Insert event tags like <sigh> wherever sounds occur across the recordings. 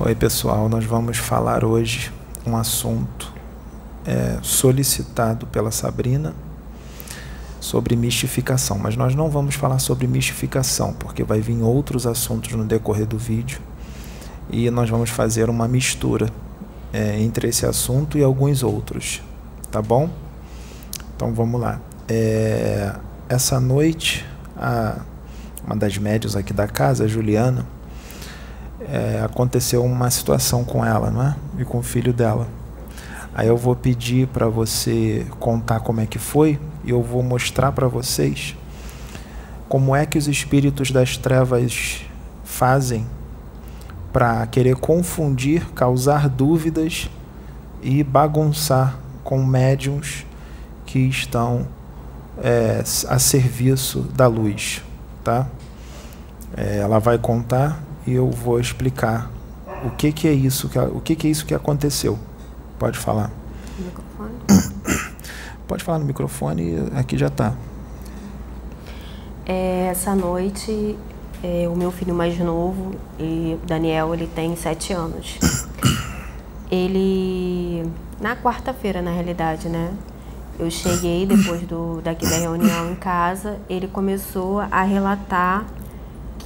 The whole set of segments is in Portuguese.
Oi, pessoal. Nós vamos falar hoje um assunto é, solicitado pela Sabrina sobre mistificação, mas nós não vamos falar sobre mistificação, porque vai vir outros assuntos no decorrer do vídeo e nós vamos fazer uma mistura é, entre esse assunto e alguns outros, tá bom? Então vamos lá. É, essa noite, a, uma das médios aqui da casa, a Juliana, é, aconteceu uma situação com ela, não é? E com o filho dela. Aí eu vou pedir para você contar como é que foi e eu vou mostrar para vocês como é que os espíritos das trevas fazem para querer confundir, causar dúvidas e bagunçar com médiums que estão é, a serviço da luz, tá? É, ela vai contar e eu vou explicar o que, que é isso que o que, que é isso que aconteceu. Pode falar. Microfone. Pode falar no microfone, aqui já está. É, essa noite, é, o meu filho mais novo, e Daniel, ele tem sete anos. Ele, na quarta-feira, na realidade, né? Eu cheguei depois do, daqui da reunião em casa, ele começou a relatar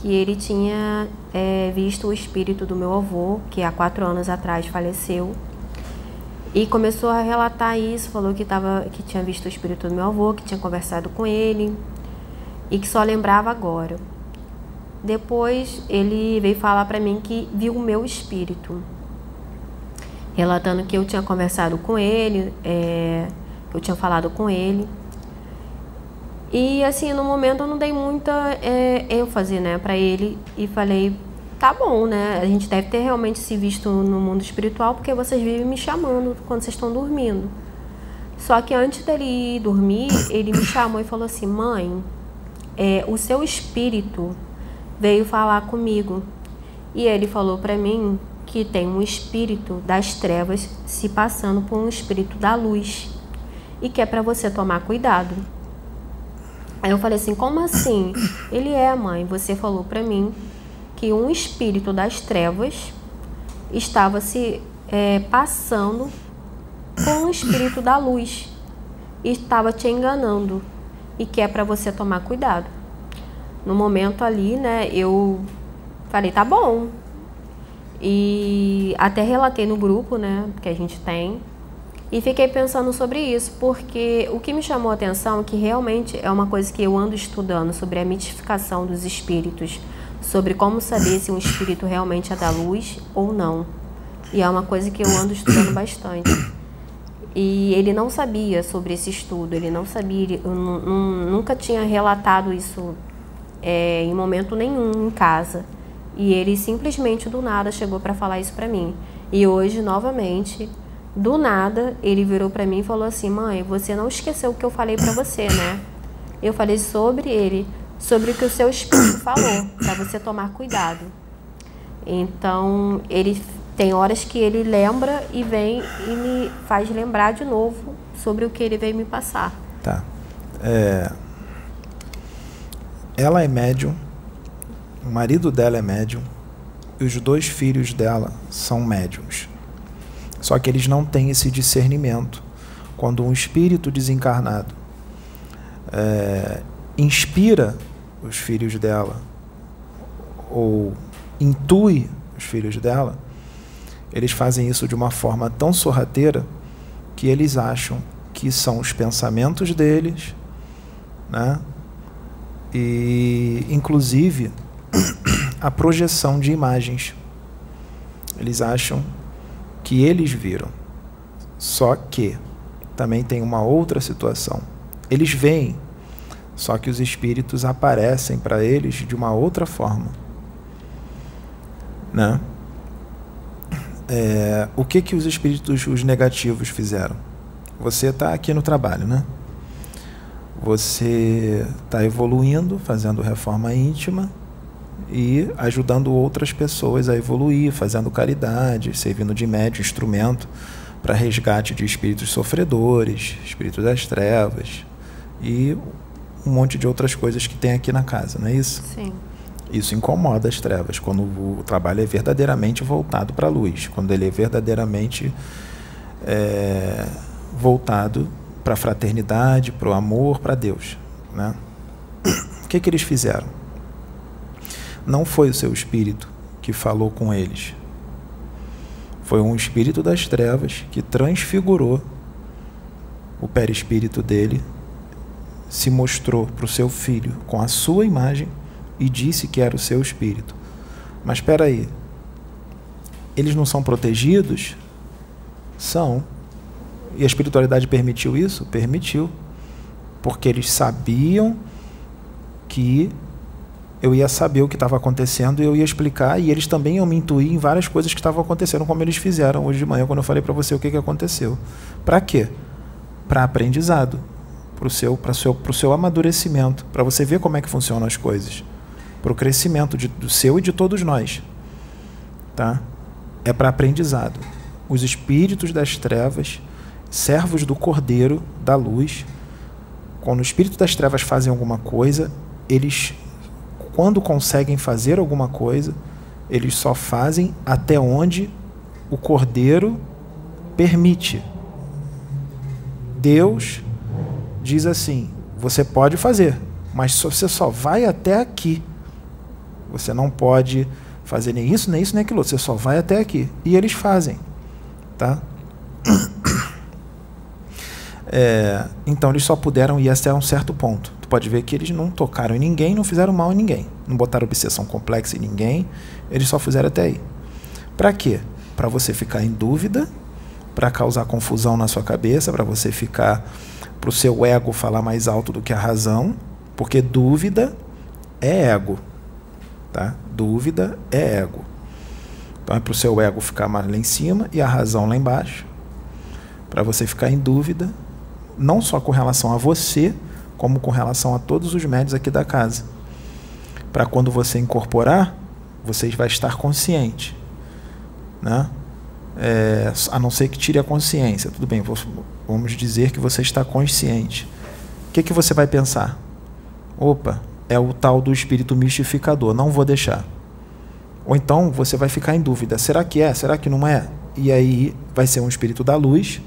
que ele tinha é, visto o espírito do meu avô, que há quatro anos atrás faleceu. E começou a relatar isso, falou que, tava, que tinha visto o espírito do meu avô, que tinha conversado com ele e que só lembrava agora. Depois ele veio falar para mim que viu o meu espírito, relatando que eu tinha conversado com ele, é, eu tinha falado com ele e assim, no momento eu não dei muita é, ênfase, né, para ele e falei, tá bom, né? A gente deve ter realmente se visto no mundo espiritual porque vocês vivem me chamando quando vocês estão dormindo. Só que antes dele ir dormir, ele me chamou e falou assim: mãe, é, o seu espírito veio falar comigo. E ele falou para mim que tem um espírito das trevas se passando por um espírito da luz e que é para você tomar cuidado. Aí eu falei assim: como assim? Ele é, mãe. Você falou para mim que um espírito das trevas estava se é, passando com um espírito da luz e estava te enganando e que é para você tomar cuidado. No momento ali, né, eu falei, tá bom. E até relatei no grupo, né, que a gente tem, e fiquei pensando sobre isso, porque o que me chamou a atenção é que realmente é uma coisa que eu ando estudando sobre a mitificação dos espíritos, sobre como saber se um espírito realmente é da luz ou não. E é uma coisa que eu ando estudando bastante. E ele não sabia sobre esse estudo, ele não sabia, eu nunca tinha relatado isso é, em momento nenhum em casa. E ele simplesmente do nada chegou para falar isso para mim. E hoje, novamente, do nada, ele virou para mim e falou assim: "Mãe, você não esqueceu o que eu falei para você, né?" Eu falei sobre ele, sobre o que o seu espírito falou, para você tomar cuidado. Então, ele tem horas que ele lembra e vem e me faz lembrar de novo sobre o que ele veio me passar. Tá. É... Ela é médium, o marido dela é médium, e os dois filhos dela são médiums. Só que eles não têm esse discernimento. Quando um espírito desencarnado é, inspira os filhos dela ou intui os filhos dela, eles fazem isso de uma forma tão sorrateira que eles acham que são os pensamentos deles, né? E inclusive <clears throat> a projeção de imagens. Eles acham que eles viram. Só que também tem uma outra situação. Eles veem, só que os espíritos aparecem para eles de uma outra forma. Né? É, o que, que os espíritos, os negativos, fizeram? Você está aqui no trabalho, né? Você está evoluindo, fazendo reforma íntima, e ajudando outras pessoas a evoluir, fazendo caridade, servindo de médio, instrumento para resgate de espíritos sofredores, espíritos das trevas e um monte de outras coisas que tem aqui na casa, não é isso? Sim. Isso incomoda as trevas, quando o trabalho é verdadeiramente voltado para a luz, quando ele é verdadeiramente é, voltado para a fraternidade, para o amor, para Deus. Né? O que, que eles fizeram? Não foi o seu espírito que falou com eles. Foi um espírito das trevas que transfigurou o perispírito dele, se mostrou para o seu filho com a sua imagem e disse que era o seu espírito. Mas espera aí, eles não são protegidos? São. E a espiritualidade permitiu isso? Permitiu. Porque eles sabiam que eu ia saber o que estava acontecendo e eu ia explicar, e eles também iam me intuir em várias coisas que estavam acontecendo, como eles fizeram hoje de manhã, quando eu falei para você o que, que aconteceu. Para quê? Para aprendizado, para o seu, seu, seu amadurecimento, para você ver como é que funcionam as coisas, para o crescimento de, do seu e de todos nós. Tá? É para aprendizado. Os espíritos das trevas, servos do Cordeiro, da luz, quando o espírito das trevas fazem alguma coisa, eles quando conseguem fazer alguma coisa, eles só fazem até onde o cordeiro permite. Deus diz assim: você pode fazer, mas você só vai até aqui. Você não pode fazer nem isso, nem isso, nem aquilo. Você só vai até aqui. E eles fazem, tá? <coughs> É, então eles só puderam ir até um certo ponto pode ver que eles não tocaram em ninguém, não fizeram mal em ninguém. Não botaram obsessão complexa em ninguém, eles só fizeram até aí. Para quê? Para você ficar em dúvida, para causar confusão na sua cabeça, para você ficar para o seu ego falar mais alto do que a razão, porque dúvida é ego, tá? Dúvida é ego. Então é para o seu ego ficar mais lá em cima e a razão lá embaixo, para você ficar em dúvida, não só com relação a você, como com relação a todos os médios aqui da casa. Para quando você incorporar, você vai estar consciente. Né? É, a não ser que tire a consciência. Tudo bem, vamos dizer que você está consciente. O que, que você vai pensar? Opa, é o tal do espírito mistificador, não vou deixar. Ou então você vai ficar em dúvida: será que é? Será que não é? E aí vai ser um espírito da luz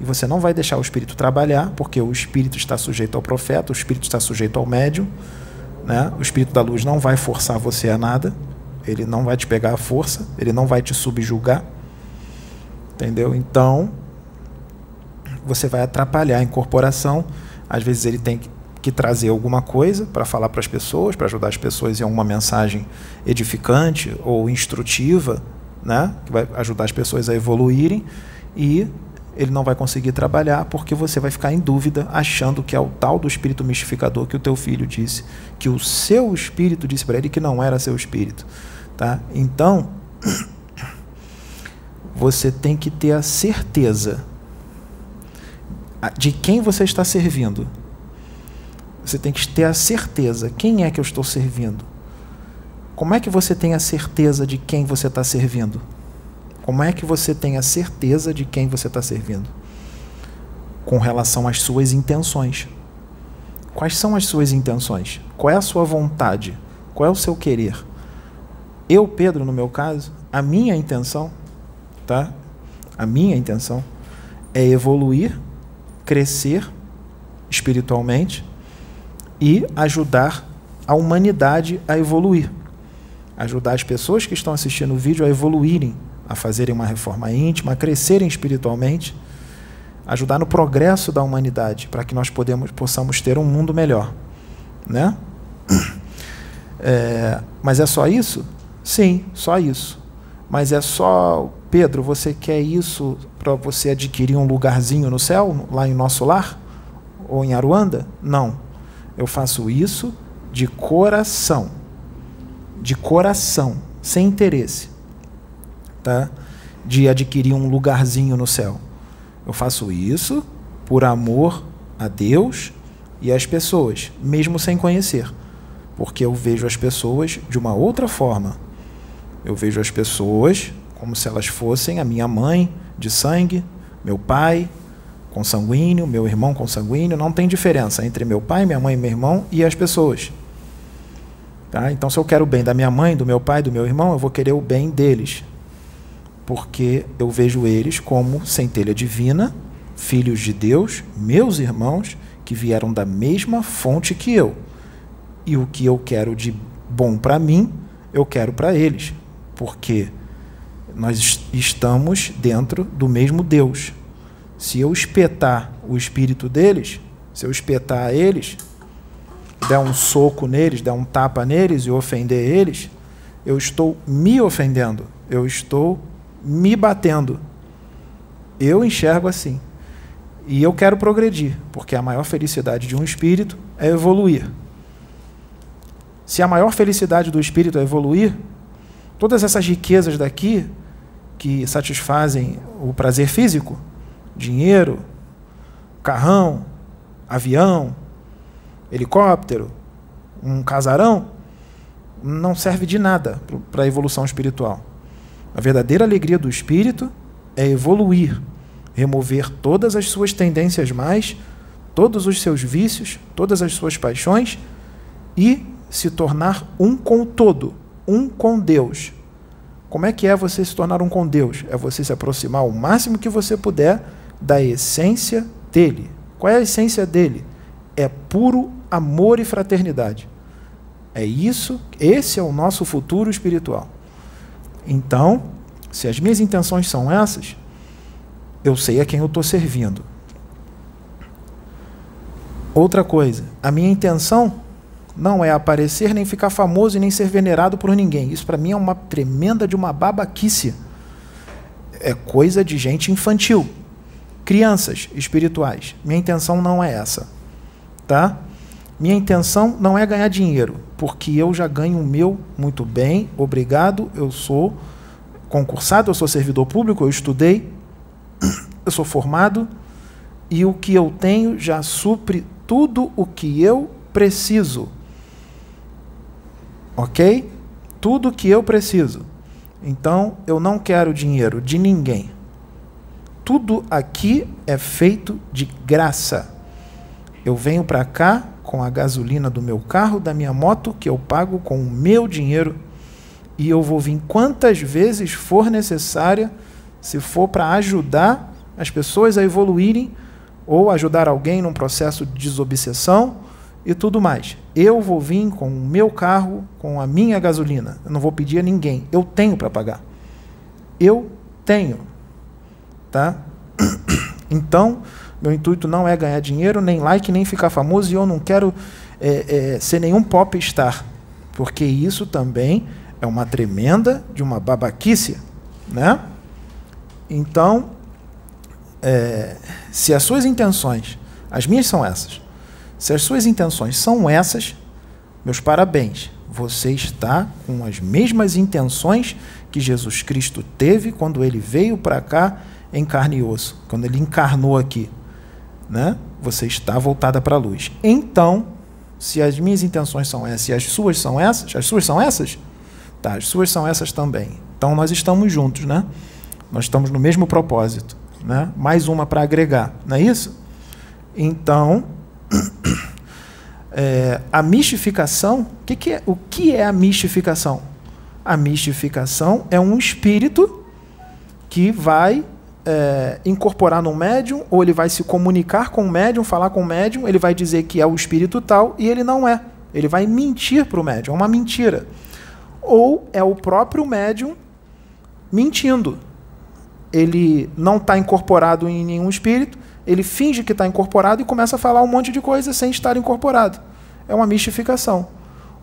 e você não vai deixar o espírito trabalhar, porque o espírito está sujeito ao profeta, o espírito está sujeito ao médium. Né? O espírito da luz não vai forçar você a nada, ele não vai te pegar à força, ele não vai te subjugar. Entendeu? Então, você vai atrapalhar a incorporação. Às vezes ele tem que trazer alguma coisa para falar para as pessoas, para ajudar as pessoas em alguma mensagem edificante ou instrutiva, né? que vai ajudar as pessoas a evoluírem. E ele não vai conseguir trabalhar porque você vai ficar em dúvida, achando que é o tal do espírito mistificador que o teu filho disse, que o seu espírito disse para ele que não era seu espírito, tá? Então, <clears throat> você tem que ter a certeza de quem você está servindo. Você tem que ter a certeza, quem é que eu estou servindo? Como é que você tem a certeza de quem você está servindo? Como é que você tem a certeza de quem você está servindo? Com relação às suas intenções. Quais são as suas intenções? Qual é a sua vontade? Qual é o seu querer? Eu, Pedro, no meu caso, a minha intenção, tá? A minha intenção é evoluir, crescer espiritualmente e ajudar a humanidade a evoluir. Ajudar as pessoas que estão assistindo o vídeo a evoluírem a fazerem uma reforma íntima, a crescerem espiritualmente, ajudar no progresso da humanidade, para que nós podemos, possamos ter um mundo melhor. Né? É, mas é só isso? Sim, só isso. Mas é só, Pedro, você quer isso para você adquirir um lugarzinho no céu, lá em nosso lar? Ou em Aruanda? Não. Eu faço isso de coração. De coração, sem interesse tá? de adquirir um lugarzinho no céu. Eu faço isso por amor a Deus e às pessoas, mesmo sem conhecer, porque eu vejo as pessoas de uma outra forma. Eu vejo as pessoas como se elas fossem a minha mãe de sangue, meu pai consanguíneo, meu irmão consanguíneo, não tem diferença entre meu pai, minha mãe, meu irmão e as pessoas. Tá? Então, se eu quero o bem da minha mãe, do meu pai, do meu irmão, eu vou querer o bem deles. Porque eu vejo eles como centelha divina, filhos de Deus, meus irmãos, que vieram da mesma fonte que eu. E o que eu quero de bom para mim, eu quero para eles. Porque nós estamos dentro do mesmo Deus. Se eu espetar o espírito deles, se eu espetar eles, der um soco neles, der um tapa neles e ofender eles, eu estou me ofendendo, eu estou me batendo. Eu enxergo assim. E eu quero progredir, porque a maior felicidade de um espírito é evoluir. Se a maior felicidade do espírito é evoluir, todas essas riquezas daqui que satisfazem o prazer físico, dinheiro, carrão, avião, helicóptero, um casarão, não serve de nada para a evolução espiritual. A verdadeira alegria do espírito é evoluir, remover todas as suas tendências mais, todos os seus vícios, todas as suas paixões e se tornar um com o todo, um com Deus. Como é que é você se tornar um com Deus? É você se aproximar o máximo que você puder da essência dele. Qual é a essência dele? É puro amor e fraternidade. É isso, esse é o nosso futuro espiritual. Então, se as minhas intenções são essas, eu sei a quem eu estou servindo. Outra coisa, a minha intenção não é aparecer, nem ficar famoso e nem ser venerado por ninguém. Isso para mim é uma tremenda de uma babaquice. É coisa de gente infantil. Crianças espirituais. Minha intenção não é essa. Tá? Minha intenção não é ganhar dinheiro, porque eu já ganho o meu muito bem, obrigado. Eu sou concursado, eu sou servidor público, eu estudei, <clears throat> eu sou formado e o que eu tenho já supre tudo o que eu preciso. Ok? Tudo o que eu preciso. Então eu não quero dinheiro de ninguém. Tudo aqui é feito de graça. Eu venho para cá com a gasolina do meu carro, da minha moto, que eu pago com o meu dinheiro, e eu vou vir quantas vezes for necessária, se for para ajudar as pessoas a evoluírem ou ajudar alguém num processo de desobsessão e tudo mais. Eu vou vir com o meu carro, com a minha gasolina. Eu não vou pedir a ninguém. Eu tenho para pagar. Eu tenho. Tá? <clears throat> Então, meu intuito não é ganhar dinheiro, nem like, nem ficar famoso, e eu não quero é, é, ser nenhum pop star, porque isso também é uma tremenda de uma babaquice, né? Então, é, se as suas intenções, as minhas são essas, se as suas intenções são essas, meus parabéns. Você está com as mesmas intenções que Jesus Cristo teve quando ele veio para cá em carne e osso, quando ele encarnou aqui né? Você está voltada para a luz. Então, se as minhas intenções são essas e as suas são essas, as suas são essas? Tá, as suas são essas também. Então nós estamos juntos, né? Nós estamos no mesmo propósito, né? Mais uma para agregar, não é isso? Então, é, <clears throat> a mistificação, que que é, o que é a mistificação? A mistificação é um espírito que vai é, incorporar no médium, ou ele vai se comunicar com o médium, falar com o médium, ele vai dizer que é o espírito tal e ele não é. Ele vai mentir para o médium, é uma mentira. Ou é o próprio médium mentindo. Ele não está incorporado em nenhum espírito, ele finge que está incorporado e começa a falar um monte de coisa sem estar incorporado. É uma mistificação.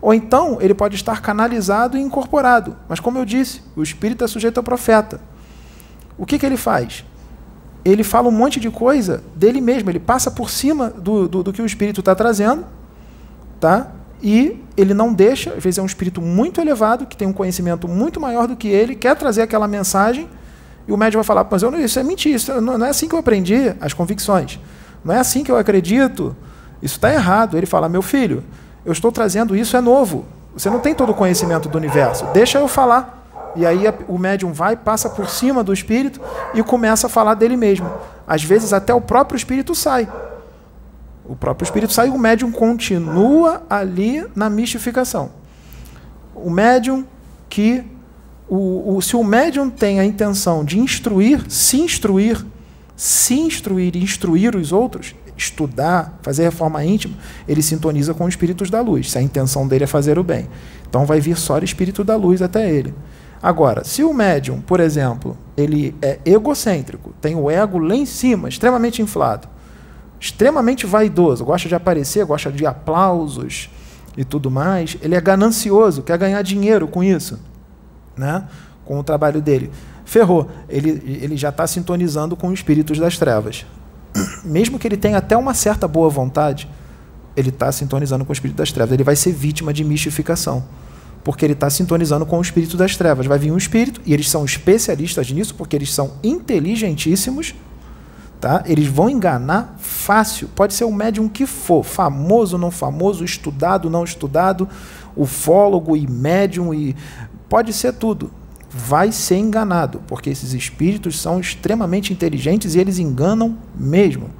Ou então ele pode estar canalizado e incorporado. Mas, como eu disse, o espírito é sujeito ao profeta. O que, que ele faz? Ele fala um monte de coisa dele mesmo, ele passa por cima do, do, do que o espírito está trazendo, tá? e ele não deixa, às vezes é um espírito muito elevado, que tem um conhecimento muito maior do que ele, quer trazer aquela mensagem, e o médium vai falar, mas eu não, isso é mentira, isso não, não é assim que eu aprendi as convicções, não é assim que eu acredito, isso está errado. Ele fala, meu filho, eu estou trazendo isso, é novo, você não tem todo o conhecimento do universo, deixa eu falar. E aí o médium vai, passa por cima do espírito e começa a falar dele mesmo. Às vezes até o próprio espírito sai. O próprio espírito sai e o médium continua ali na mistificação. o médium que o, o, se o médium tem a intenção de instruir, se instruir, se instruir e instruir os outros, estudar, fazer reforma íntima, ele sintoniza com os espíritos da luz, se a intenção dele é fazer o bem. Então vai vir só o espírito da luz até ele. Agora, se o médium, por exemplo, ele é egocêntrico, tem o ego lá em cima, extremamente inflado, extremamente vaidoso, gosta de aparecer, gosta de aplausos e tudo mais, ele é ganancioso, quer ganhar dinheiro com isso, né? com o trabalho dele. Ferrou, ele, ele já está sintonizando com os espíritos das trevas. <clears throat> Mesmo que ele tenha até uma certa boa vontade, ele está sintonizando com o espírito das trevas. Ele vai ser vítima de mistificação porque ele está sintonizando com o espírito das trevas. Vai vir um espírito, e eles são especialistas nisso, porque eles são inteligentíssimos, tá? eles vão enganar fácil. Pode ser o médium que for, famoso, não famoso, estudado, não estudado, ufólogo e médium, e pode ser tudo. Vai ser enganado, porque esses espíritos são extremamente inteligentes e eles enganam mesmo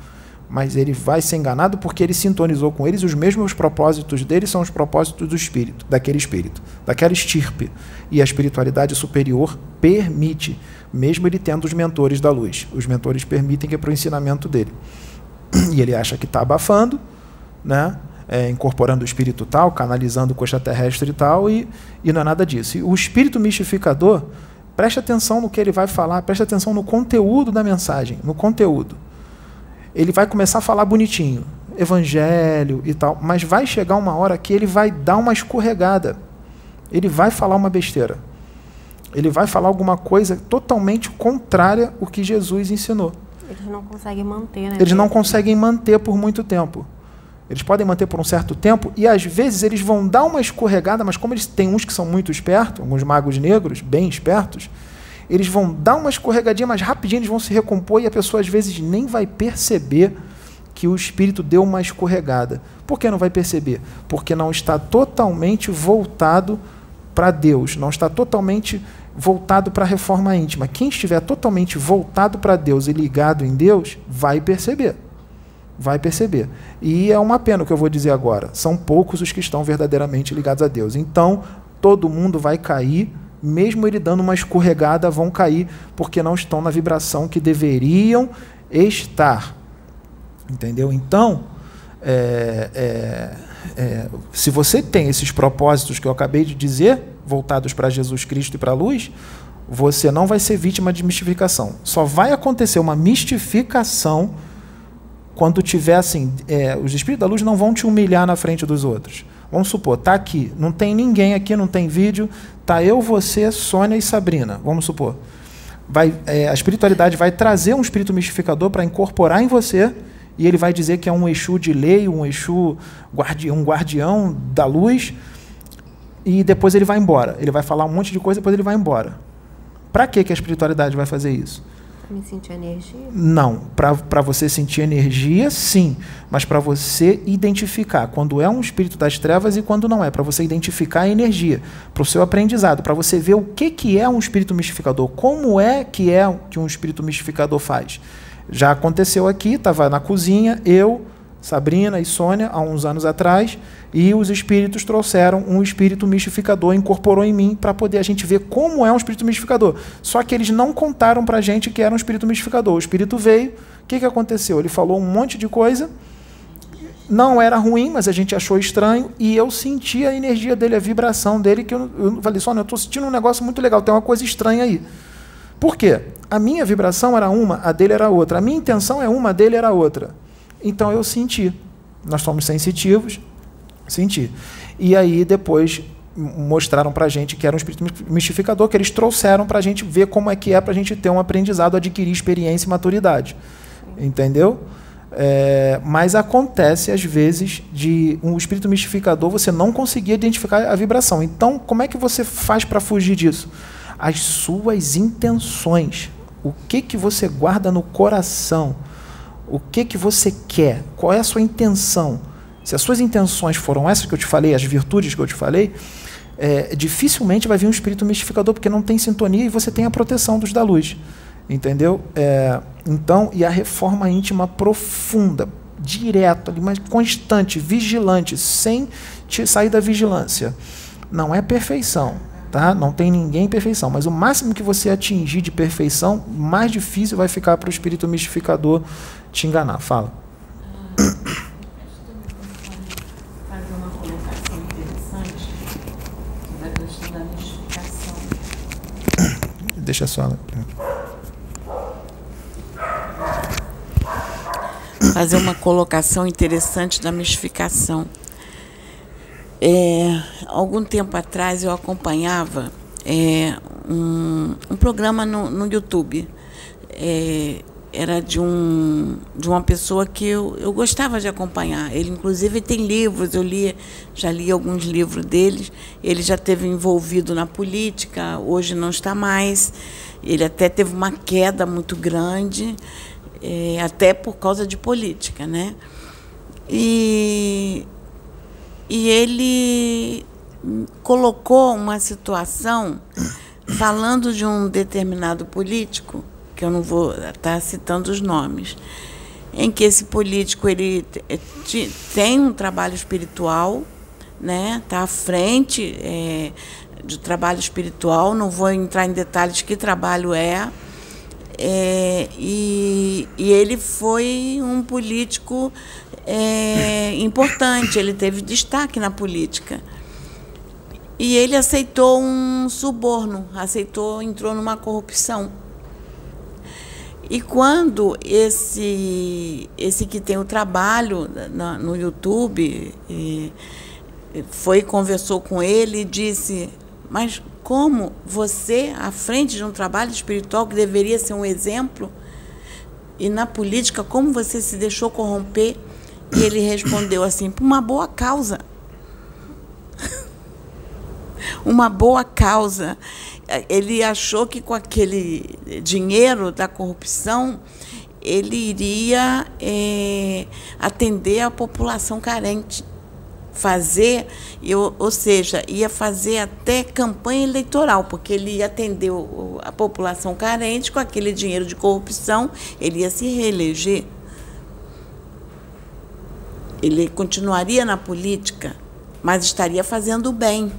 mas ele vai ser enganado porque ele sintonizou com eles, os mesmos propósitos dele são os propósitos do espírito, daquele espírito, daquela estirpe. E a espiritualidade superior permite, mesmo ele tendo os mentores da luz. Os mentores permitem que é para o ensinamento dele. E ele acha que está abafando, né? É, incorporando o espírito tal, canalizando coxa terrestre e tal, e, e não é nada disso. E o espírito mistificador, preste atenção no que ele vai falar, preste atenção no conteúdo da mensagem, no conteúdo ele vai começar a falar bonitinho, evangelho e tal, mas vai chegar uma hora que ele vai dar uma escorregada. Ele vai falar uma besteira. Ele vai falar alguma coisa totalmente contrária ao que Jesus ensinou. Eles não conseguem manter, né? Eles não conseguem manter por muito tempo. Eles podem manter por um certo tempo e às vezes eles vão dar uma escorregada, mas como eles têm uns que são muito espertos, alguns magos negros, bem espertos, eles vão dar uma escorregadinha, mas rapidinho eles vão se recompor e a pessoa às vezes nem vai perceber que o espírito deu uma escorregada. Por que não vai perceber? Porque não está totalmente voltado para Deus, não está totalmente voltado para a reforma íntima. Quem estiver totalmente voltado para Deus e ligado em Deus, vai perceber. Vai perceber. E é uma pena o que eu vou dizer agora. São poucos os que estão verdadeiramente ligados a Deus. Então, todo mundo vai cair mesmo ele dando uma escorregada, vão cair porque não estão na vibração que deveriam estar. Entendeu? Então, é, é, é, se você tem esses propósitos que eu acabei de dizer, voltados para Jesus Cristo e para a luz, você não vai ser vítima de mistificação. Só vai acontecer uma mistificação quando tiver assim, é, os espíritos da luz não vão te humilhar na frente dos outros. Vamos supor, tá aqui, não tem ninguém aqui, não tem vídeo, tá eu, você, Sônia e Sabrina. Vamos supor. Vai, é, a espiritualidade vai trazer um espírito mistificador para incorporar em você e ele vai dizer que é um Exu de lei, um Exu guardi um guardião da luz e depois ele vai embora. Ele vai falar um monte de coisa, depois ele vai embora. Para que a espiritualidade vai fazer isso? Para me sentir energia? Não. Para você sentir energia, sim. Mas para você identificar quando é um espírito das trevas e quando não é. Para você identificar a energia. Para o seu aprendizado. Para você ver o que, que é um espírito mistificador. Como é que é que um espírito mistificador faz. Já aconteceu aqui, estava na cozinha, eu Sabrina e Sônia, há uns anos atrás, e os espíritos trouxeram um espírito mistificador, incorporou em mim, para poder a gente ver como é um espírito mistificador. Só que eles não contaram para a gente que era um espírito mistificador. O espírito veio, o que, que aconteceu? Ele falou um monte de coisa, não era ruim, mas a gente achou estranho, e eu senti a energia dele, a vibração dele, que eu, eu falei, Sônia, eu estou sentindo um negócio muito legal, tem uma coisa estranha aí. Por quê? A minha vibração era uma, a dele era outra. A minha intenção é uma, a dele era outra. Então eu senti. Nós somos sensitivos, senti. E aí depois mostraram para a gente que era um espírito mistificador, que eles trouxeram para a gente ver como é que é para a gente ter um aprendizado, adquirir experiência e maturidade. Entendeu? É, mas acontece às vezes de um espírito mistificador você não conseguir identificar a vibração. Então, como é que você faz para fugir disso? As suas intenções. O que que você guarda no coração? O que que você quer? Qual é a sua intenção? Se as suas intenções foram essas que eu te falei, as virtudes que eu te falei, é, dificilmente vai vir um espírito mistificador, porque não tem sintonia e você tem a proteção dos da luz. Entendeu? É, então, e a reforma íntima profunda, direto, mas constante, vigilante, sem te sair da vigilância. Não é perfeição, tá? Não tem ninguém perfeição, mas o máximo que você atingir de perfeição, mais difícil vai ficar para o espírito mistificador te enganar. Fala. Deixa só. Fazer uma colocação interessante da mistificação. É, algum tempo atrás eu acompanhava é, um, um, programa no, no YouTube. É, era de, um, de uma pessoa que eu, eu gostava de acompanhar. Ele, inclusive, tem livros, eu li, já li alguns livros deles. Ele já teve envolvido na política, hoje não está mais. Ele até teve uma queda muito grande, é, até por causa de política. Né? E e ele colocou uma situação falando de um determinado político, que eu não vou estar citando os nomes, em que esse político ele tem um trabalho espiritual, né? Está à frente é, do trabalho espiritual. Não vou entrar em detalhes que trabalho é, é, e, e, ele foi um político é, importante, ele teve destaque na política. E ele aceitou um suborno, aceitou, entrou numa corrupção. E quando esse, esse que tem o trabalho na, no YouTube e, foi conversou com ele e disse: Mas como você, à frente de um trabalho espiritual que deveria ser um exemplo, e na política, como você se deixou corromper? E ele respondeu assim: por uma boa causa. <laughs> uma boa causa. Ele achou que com aquele dinheiro da corrupção ele iria é, atender a população carente fazer, eu, ou seja, ia fazer até campanha eleitoral, porque ele ia atender a população carente com aquele dinheiro de corrupção, ele ia se reeleger. Ele continuaria na política, mas estaria fazendo o bem.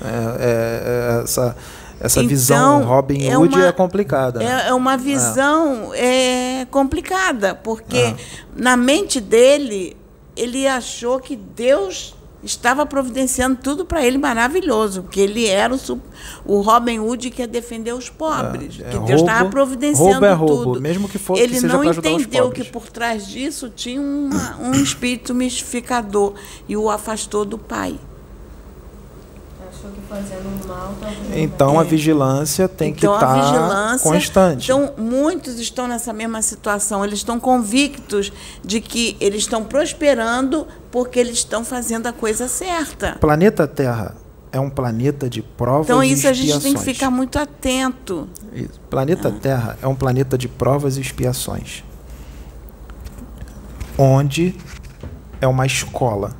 É, é, é essa essa então, visão Robin é Hood é, uma, é complicada. É, é uma visão é. complicada, porque é. na mente dele, ele achou que Deus estava providenciando tudo para ele maravilhoso, porque ele era o, o Robin Hood que ia defender os pobres, é, é, que Deus estava providenciando roubo é roubo, tudo. Mesmo que fosse ele que não entendeu que por trás disso tinha uma, um espírito mistificador e o afastou do Pai. Então a vigilância tem então, que estar tá constante. Então muitos estão nessa mesma situação. Eles estão convictos de que eles estão prosperando porque eles estão fazendo a coisa certa. Planeta Terra é um planeta de provas então, e expiações. Então isso a gente tem que ficar muito atento. Isso. Planeta ah. Terra é um planeta de provas e expiações. Onde é uma escola.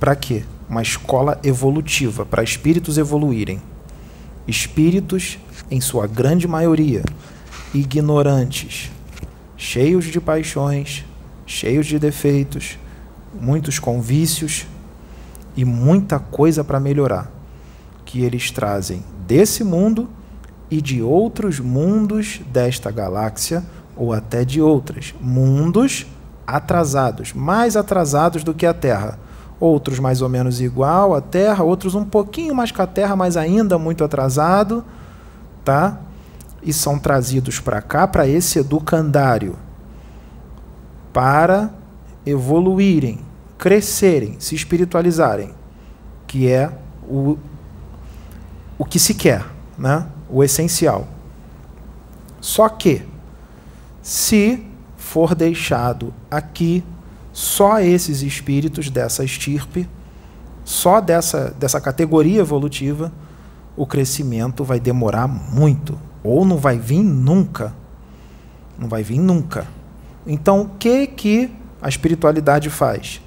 Para quê? Uma escola evolutiva para espíritos evoluírem. Espíritos, em sua grande maioria, ignorantes, cheios de paixões, cheios de defeitos, muitos convícios e muita coisa para melhorar, que eles trazem desse mundo e de outros mundos desta galáxia ou até de outras, mundos atrasados, mais atrasados do que a Terra outros mais ou menos igual à Terra, outros um pouquinho mais que a Terra, mas ainda muito atrasado, tá? E são trazidos para cá, para esse educandário, para evoluírem, crescerem, se espiritualizarem, que é o, o que se quer, né? o essencial. Só que, se for deixado aqui só esses espíritos dessa estirpe, só dessa, dessa categoria evolutiva, o crescimento vai demorar muito, ou não vai vir nunca. Não vai vir nunca. Então, o que que a espiritualidade faz?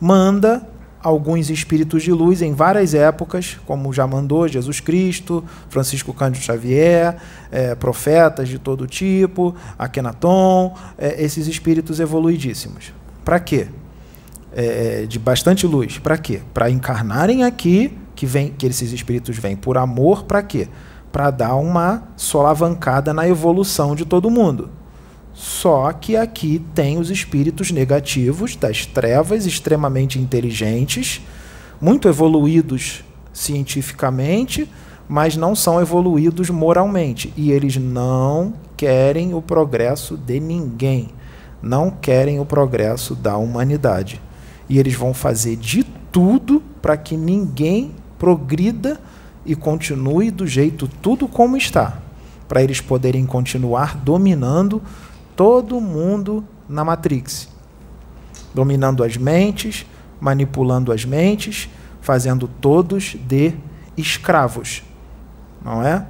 Manda alguns espíritos de luz em várias épocas, como já mandou Jesus Cristo, Francisco Cândido Xavier, é, profetas de todo tipo, Akenaton, é, esses espíritos evoluidíssimos. Para quê? É, é, de bastante luz. Para quê? Para encarnarem aqui, que vem, que esses espíritos vêm por amor para quê? Para dar uma solavancada na evolução de todo mundo. Só que aqui tem os espíritos negativos das trevas, extremamente inteligentes, muito evoluídos cientificamente, mas não são evoluídos moralmente. E eles não querem o progresso de ninguém, não querem o progresso da humanidade. E eles vão fazer de tudo para que ninguém progrida e continue do jeito tudo como está, para eles poderem continuar dominando todo mundo na Matrix, dominando as mentes, manipulando as mentes, fazendo todos de escravos. Não é?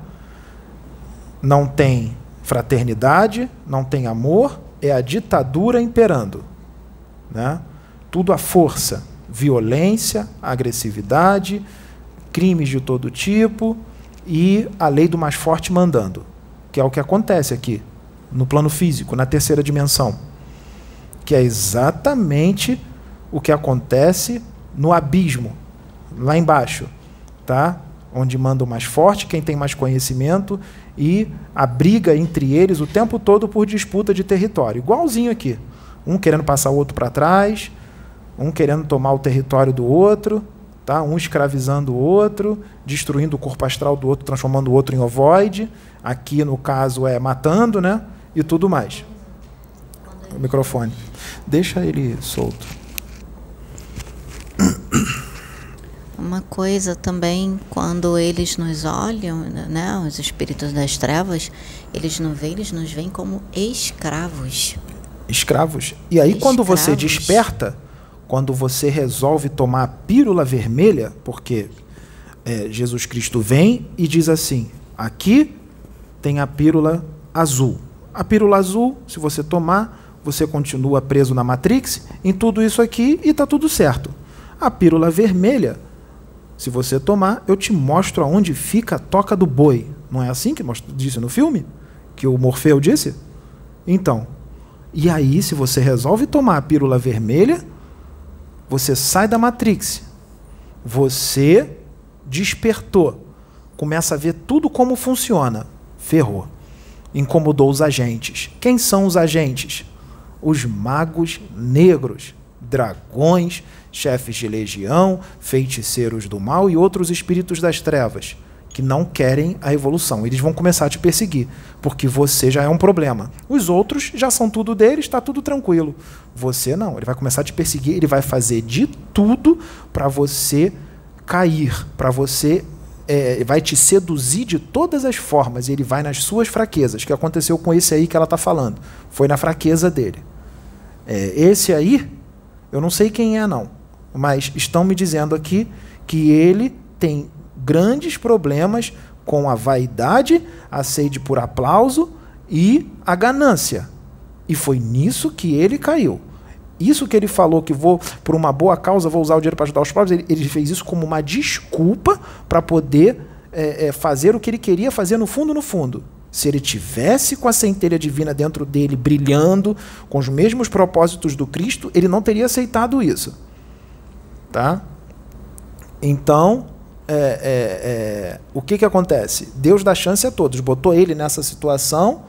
Não tem fraternidade, não tem amor, é a ditadura imperando. Né? Tudo à força, violência, agressividade, crimes de todo tipo e a lei do mais forte mandando, que é o que acontece aqui no plano físico, na terceira dimensão, que é exatamente o que acontece no abismo, lá embaixo, tá? Onde manda o mais forte, quem tem mais conhecimento e a briga entre eles o tempo todo por disputa de território, igualzinho aqui, um querendo passar o outro para trás, um querendo tomar o território do outro, tá? Um escravizando o outro, destruindo o corpo astral do outro, transformando o outro em ovoide. Aqui no caso é matando, né? e tudo mais. O microfone. Deixa ele solto. Uma coisa também, quando eles nos olham, né, os espíritos das trevas, eles não veem, eles nos veem como escravos. Escravos. E aí, escravos. quando você desperta, quando você resolve tomar a pílula vermelha, porque é, Jesus Cristo vem e diz assim: aqui tem a pílula azul. A pílula azul, se você tomar, você continua preso na Matrix, em tudo isso aqui e está tudo certo. A pílula vermelha, se você tomar, eu te mostro aonde fica a toca do boi. Não é assim que disse no filme? Que o Morfeu disse? Então, e aí, se você resolve tomar a pílula vermelha, você sai da Matrix. Você despertou. Começa a ver tudo como funciona. Ferrou incomodou os agentes. Quem são os agentes? Os magos negros, dragões, chefes de legião, feiticeiros do mal e outros espíritos das trevas que não querem a evolução. Eles vão começar a te perseguir, porque você já é um problema. Os outros já são tudo deles, está tudo tranquilo. Você não, ele vai começar a te perseguir, ele vai fazer de tudo para você cair, para você é, vai te seduzir de todas as formas, ele vai nas suas fraquezas, que aconteceu com esse aí que ela está falando. Foi na fraqueza dele. É, esse aí, eu não sei quem é, não, mas estão me dizendo aqui que ele tem grandes problemas com a vaidade, a sede por aplauso e a ganância. E foi nisso que ele caiu. Isso que ele falou que vou, por uma boa causa, vou usar o dinheiro para ajudar os pobres, ele, ele, fez isso como uma desculpa para poder é, é, fazer o que ele queria fazer no fundo, no fundo. Se ele tivesse com a centelha divina dentro dele, brilhando, com os mesmos propósitos do Cristo, ele não teria aceitado isso. Tá? Então, é, é, é o que, que acontece? Deus dá chance a todos, botou ele nessa situação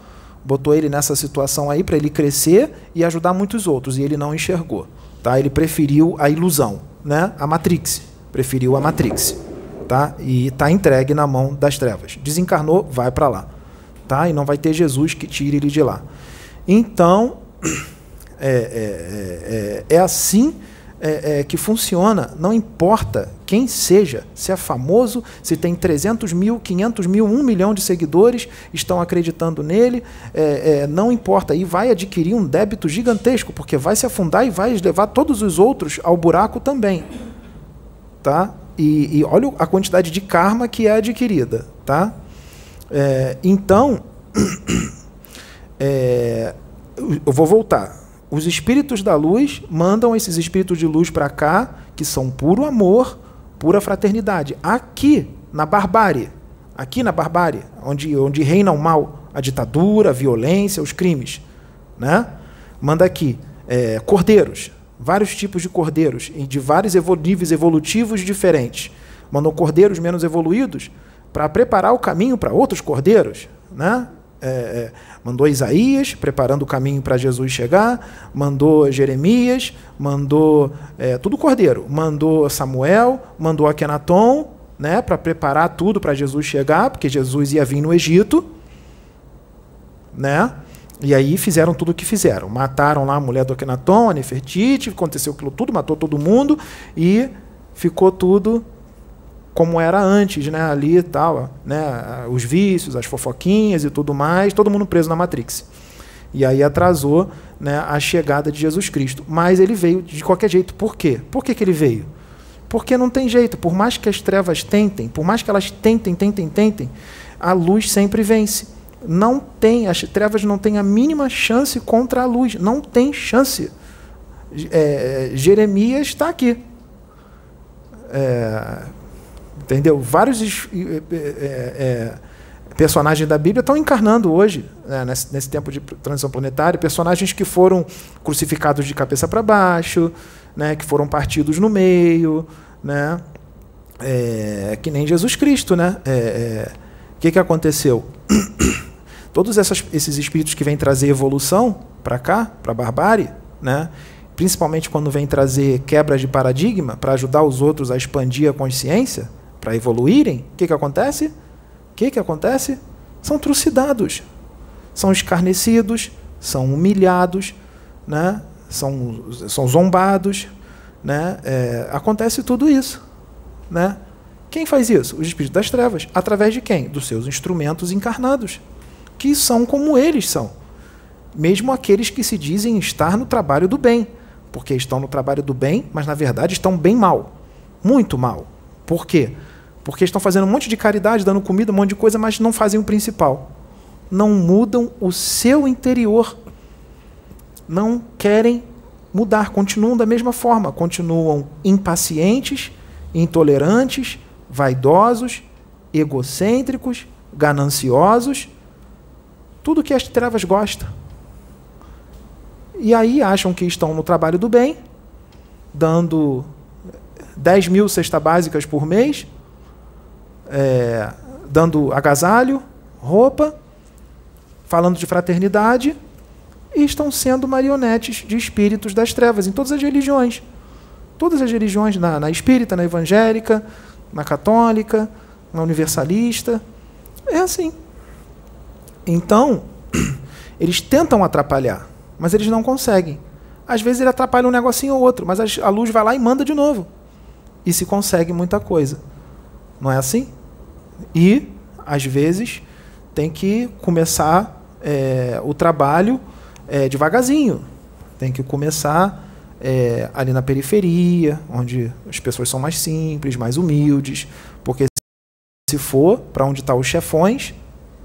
botou ele nessa situação aí para ele crescer e ajudar muitos outros, e ele não enxergou. Tá? Ele preferiu a ilusão, né? a Matrix. Preferiu a Matrix. Tá? E está entregue na mão das trevas. Desencarnou, vai para lá. Tá? E não vai ter Jesus que tire ele de lá. Então, <clears throat> é, é, é, é assim é, é, que funciona, não importa quem seja, se é famoso, se tem 300 mil, 500 mil, 1 milhão de seguidores, estão acreditando nele, é, é, não importa, e vai adquirir um débito gigantesco, porque vai se afundar e vai levar todos os outros ao buraco também. Tá? E, e olha a quantidade de karma que é adquirida. Tá? É, então, <coughs> é, eu vou voltar os espíritos da luz mandam esses espíritos de luz para cá, que são puro amor, pura fraternidade. Aqui, na barbárie, aqui na barbárie, onde, onde reina o mal, a ditadura, a violência, os crimes. Né? Manda aqui é, cordeiros, vários tipos de cordeiros, de vários evol níveis evolutivos diferentes. mandou cordeiros menos evoluídos para preparar o caminho para outros cordeiros, né? É, é, mandou Isaías preparando o caminho para Jesus chegar, mandou Jeremias, mandou é, tudo cordeiro, mandou Samuel, mandou Akenaton, né, para preparar tudo para Jesus chegar, porque Jesus ia vir no Egito, né? E aí fizeram tudo o que fizeram. Mataram lá a mulher do Akenaton, a Nefertiti, aconteceu aquilo tudo, matou todo mundo e ficou tudo como era antes, né, ali e tal, né, os vícios, as fofoquinhas e tudo mais, todo mundo preso na Matrix. E aí atrasou né, a chegada de Jesus Cristo. Mas ele veio de qualquer jeito. Por quê? Por que, que ele veio? Porque não tem jeito. Por mais que as trevas tentem, por mais que elas tentem, tentem, tentem, a luz sempre vence. Não tem, as trevas não têm a mínima chance contra a luz. Não tem chance. É, Jeremias está aqui. É, Entendeu? Vários é, é, personagens da Bíblia estão encarnando hoje, né, nesse, nesse, tempo de transição planetária, personagens que foram crucificados de cabeça para baixo, né, que foram partidos no meio, né, é, que nem Jesus Cristo. Né? O é, que, que aconteceu? <coughs> Todos essas, esses espíritos que vêm trazer evolução para cá, para a barbárie, né, principalmente quando vem trazer quebras de paradigma para ajudar os outros a expandir a consciência, para evoluírem, o que, que acontece? O que, que acontece? São trucidados, são escarnecidos, são humilhados, né? são, são zombados. Né? É, acontece tudo isso. Né? Quem faz isso? Os espíritos das trevas. Através de quem? Dos seus instrumentos encarnados, que são como eles são. Mesmo aqueles que se dizem estar no trabalho do bem, porque estão no trabalho do bem, mas na verdade estão bem mal. Muito mal. Por quê? Porque estão fazendo um monte de caridade, dando comida, um monte de coisa, mas não fazem o principal. Não mudam o seu interior. Não querem mudar, continuam da mesma forma, continuam impacientes, intolerantes, vaidosos, egocêntricos, gananciosos, tudo que as trevas gostam. E aí acham que estão no trabalho do bem, dando 10 mil cestas básicas por mês, é, dando agasalho, roupa, falando de fraternidade, e estão sendo marionetes de espíritos das trevas em todas as religiões. Todas as religiões, na, na espírita, na evangélica, na católica, na universalista. É assim. Então, <clears throat> eles tentam atrapalhar, mas eles não conseguem. Às vezes ele atrapalha um negocinho ou outro, mas a luz vai lá e manda de novo. E se consegue muita coisa. Não é assim? E, às vezes, tem que começar é, o trabalho é, devagarzinho. Tem que começar é, ali na periferia, onde as pessoas são mais simples, mais humildes. Porque se for para onde estão tá os chefões,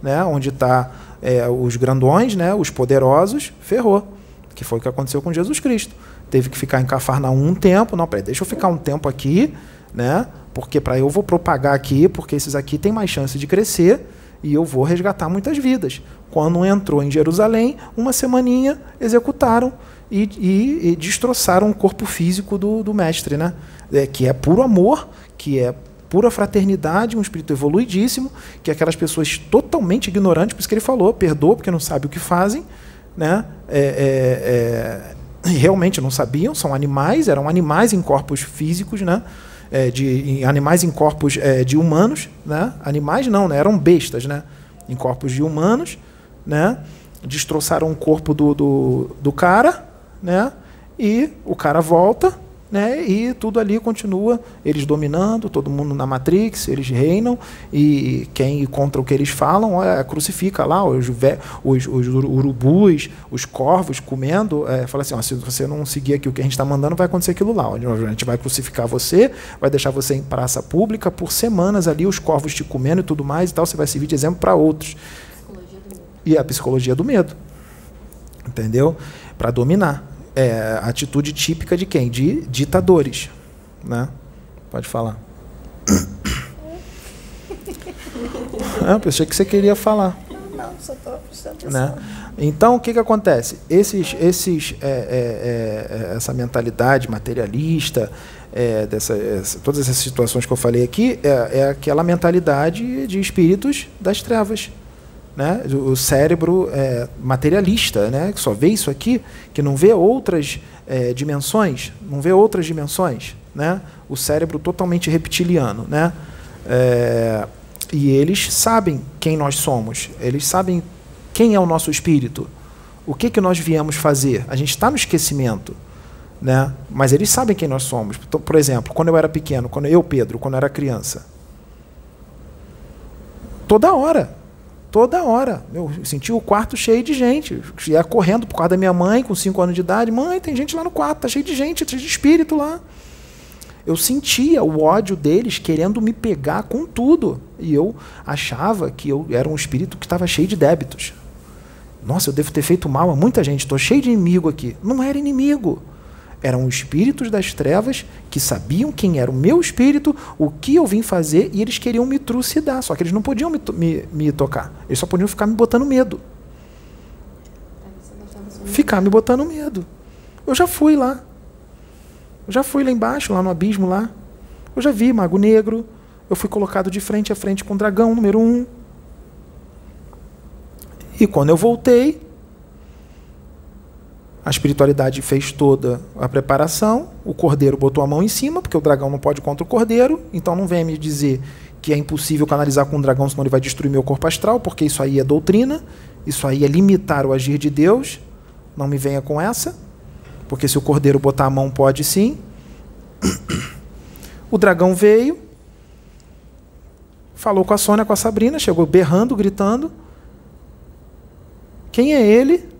né, onde estão tá, é, os grandões, né, os poderosos, ferrou. Que foi o que aconteceu com Jesus Cristo. Teve que ficar em Cafarnaum um tempo. Não, peraí, deixa eu ficar um tempo aqui, né? Porque para eu vou propagar aqui, porque esses aqui têm mais chance de crescer e eu vou resgatar muitas vidas. Quando entrou em Jerusalém, uma semaninha executaram e, e, e destroçaram o corpo físico do, do mestre, né? É, que é puro amor, que é pura fraternidade, um espírito evoluidíssimo, que é aquelas pessoas totalmente ignorantes, por isso que ele falou, perdoa porque não sabe o que fazem, né? É, é, é realmente não sabiam, são animais, eram animais em corpos físicos, né? É, de em animais em corpos é, de humanos, né? Animais não, né? Eram bestas, né? Em corpos de humanos, né? Destroçaram o corpo do, do, do cara, né? E o cara volta, né? E tudo ali continua, eles dominando, todo mundo na Matrix, eles reinam e quem contra o que eles falam é, crucifica lá os, os, os, urubus, os corvos comendo, é, fala assim, ó, se você não seguir aqui o que a gente está mandando, vai acontecer aquilo lá, a gente vai crucificar você, vai deixar você em praça pública por semanas ali, os corvos te comendo e tudo mais e tal, você vai servir de exemplo para outros. E a psicologia do medo, entendeu? Para dominar é, atitude típica de quem? De ditadores. Né? Pode falar. É, eu pensei que você queria falar. Não, só estou prestando né? Então, o que, que acontece? Esses, esses, é, é, é, é essa mentalidade materialista, é, dessa, essa, todas essas situações que eu falei aqui é, é, aquela mentalidade de espíritos das trevas. Né? O cérebro é, materialista, né? que só vê isso aqui, que não vê outras é, dimensões, não vê outras dimensões. Né? O cérebro totalmente reptiliano. Né? É, e eles sabem quem nós somos, eles sabem quem é o nosso espírito, o que, que nós viemos fazer. A gente está no esquecimento né? Mas eles sabem quem nós somos. Então, por exemplo, quando eu era pequeno, quando eu, Pedro, quando eu era criança, toda hora, toda hora, eu sentia o quarto cheio de gente. Ia correndo por causa da minha mãe, com 5 anos de idade. Mãe, tem gente lá no quarto, tá cheio de gente, cheio de espírito lá. Eu sentia o ódio deles querendo me pegar com tudo. E eu achava que eu era um espírito que estava cheio de débitos. Nossa, eu devo ter feito mal a muita gente, estou cheio de inimigo aqui. Não era inimigo. Eram espíritos das trevas que sabiam quem era o meu espírito, o que eu vim fazer, e eles queriam me trucidar. Só que eles não podiam me, me, me tocar. Eles só podiam ficar me botando medo. Ficar me botando medo. Eu já fui lá. Eu já fui lá embaixo, lá no abismo lá. Eu já vi Mago Negro. Eu fui colocado de frente a frente com o dragão número um. E quando eu voltei, a espiritualidade fez toda a preparação, o cordeiro botou a mão em cima, porque o dragão não pode contra o cordeiro, então não venha me dizer que é impossível canalizar com o dragão, senão ele vai destruir meu corpo astral, porque isso aí é doutrina, isso aí é limitar o agir de Deus. Não me venha com essa, porque se o cordeiro botar a mão, pode sim. <coughs> O dragão veio, falou com a Sônia, com a Sabrina, chegou berrando, gritando. Quem é ele?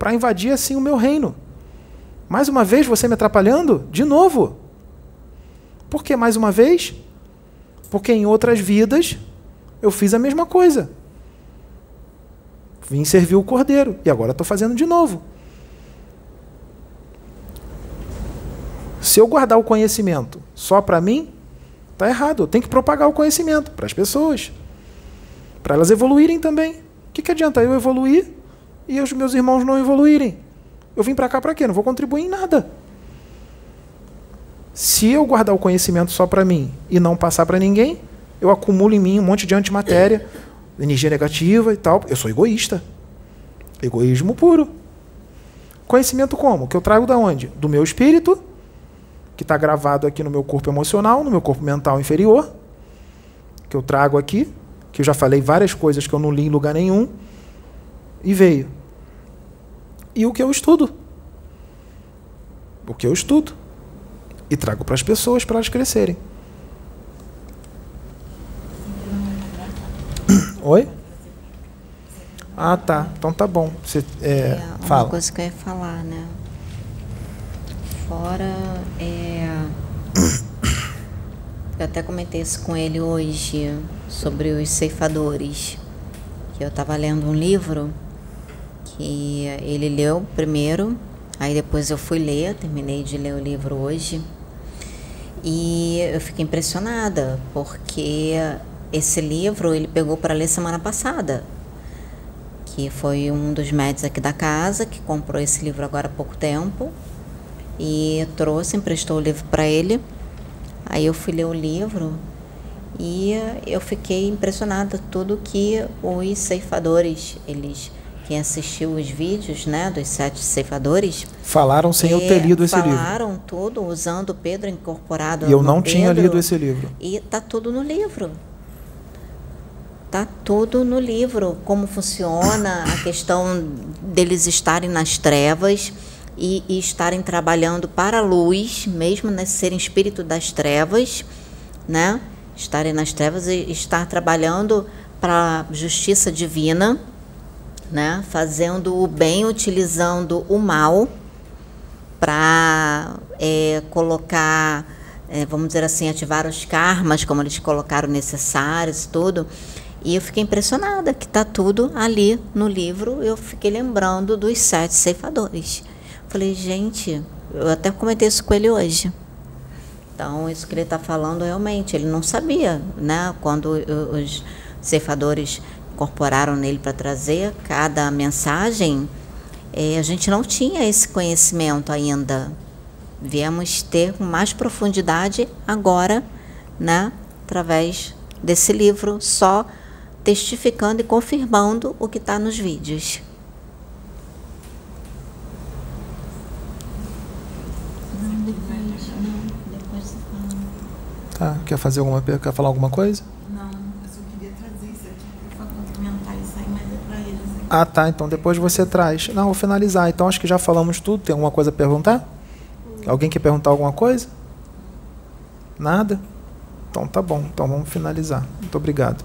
Para invadir assim o meu reino. Mais uma vez você me atrapalhando? De novo. Por que mais uma vez? Porque em outras vidas eu fiz a mesma coisa. Vim servir o cordeiro e agora estou fazendo de novo. Se eu guardar o conhecimento só para mim, está errado. Eu tenho que propagar o conhecimento para as pessoas, para elas evoluírem também. O que, que adianta eu evoluir e os meus irmãos não evoluírem. Eu vim para cá para quê? Não vou contribuir em nada. Se eu guardar o conhecimento só para mim e não passar para ninguém, eu acumulo em mim um monte de antimatéria, energia negativa e tal. Eu sou egoísta. Egoísmo puro. Conhecimento como? Que eu trago da onde? Do meu espírito, que está gravado aqui no meu corpo emocional, no meu corpo mental inferior, que eu trago aqui, que eu já falei várias coisas que eu não li em lugar nenhum, e veio e o que eu estudo. O que eu estudo. E trago para as pessoas para elas crescerem. <coughs> Oi? Ah, tá. Então tá bom. Você é, é uma fala. coisa que eu ia falar, né? Fora é <coughs> eu até comentei isso com ele hoje sobre os ceifadores. Que eu estava lendo um livro que ele leu primeiro, aí depois eu fui ler, terminei de ler o livro hoje. E eu fiquei impressionada, porque esse livro ele pegou para ler semana passada, que foi um dos médicos aqui da casa que comprou esse livro agora há pouco tempo e trouxe, emprestou o livro para ele. Aí eu fui ler o livro e eu fiquei impressionada tudo que os ceifadores eles quem assistiu os vídeos né, dos sete ceifadores. Falaram sem é, eu ter lido esse falaram livro. Falaram tudo usando Pedro incorporado. E eu não Pedro, tinha lido esse livro. E tá tudo no livro. Tá tudo no livro. Como funciona a questão deles estarem nas trevas e, e estarem trabalhando para a luz, mesmo né, serem espírito das trevas, né? Estarem nas trevas e estar trabalhando para a justiça divina né? Fazendo o bem, utilizando o mal para é, colocar, é, vamos dizer assim, ativar os karmas, como eles colocaram necessários, tudo. E eu fiquei impressionada que está tudo ali no livro. Eu fiquei lembrando dos sete ceifadores. Falei, gente, eu até comentei isso com ele hoje. Então, isso que ele está falando realmente, ele não sabia, né? Quando os ceifadores incorporaram nele para trazer cada mensagem, é, a gente não tinha esse conhecimento ainda. viemos ter com mais profundidade agora, né, através desse livro, só testificando e confirmando o que está nos vídeos. Tá, quer fazer alguma quer falar alguma coisa? Não, eu só queria trazer isso aqui para complementar isso aí, mas é para eles. Aqui. Ah, tá, então depois você traz. Não, vou finalizar. Então acho que já falamos tudo. Tem alguma coisa a perguntar? Alguém quer perguntar alguma coisa? Nada? Então tá bom. Então vamos finalizar. Muito obrigado.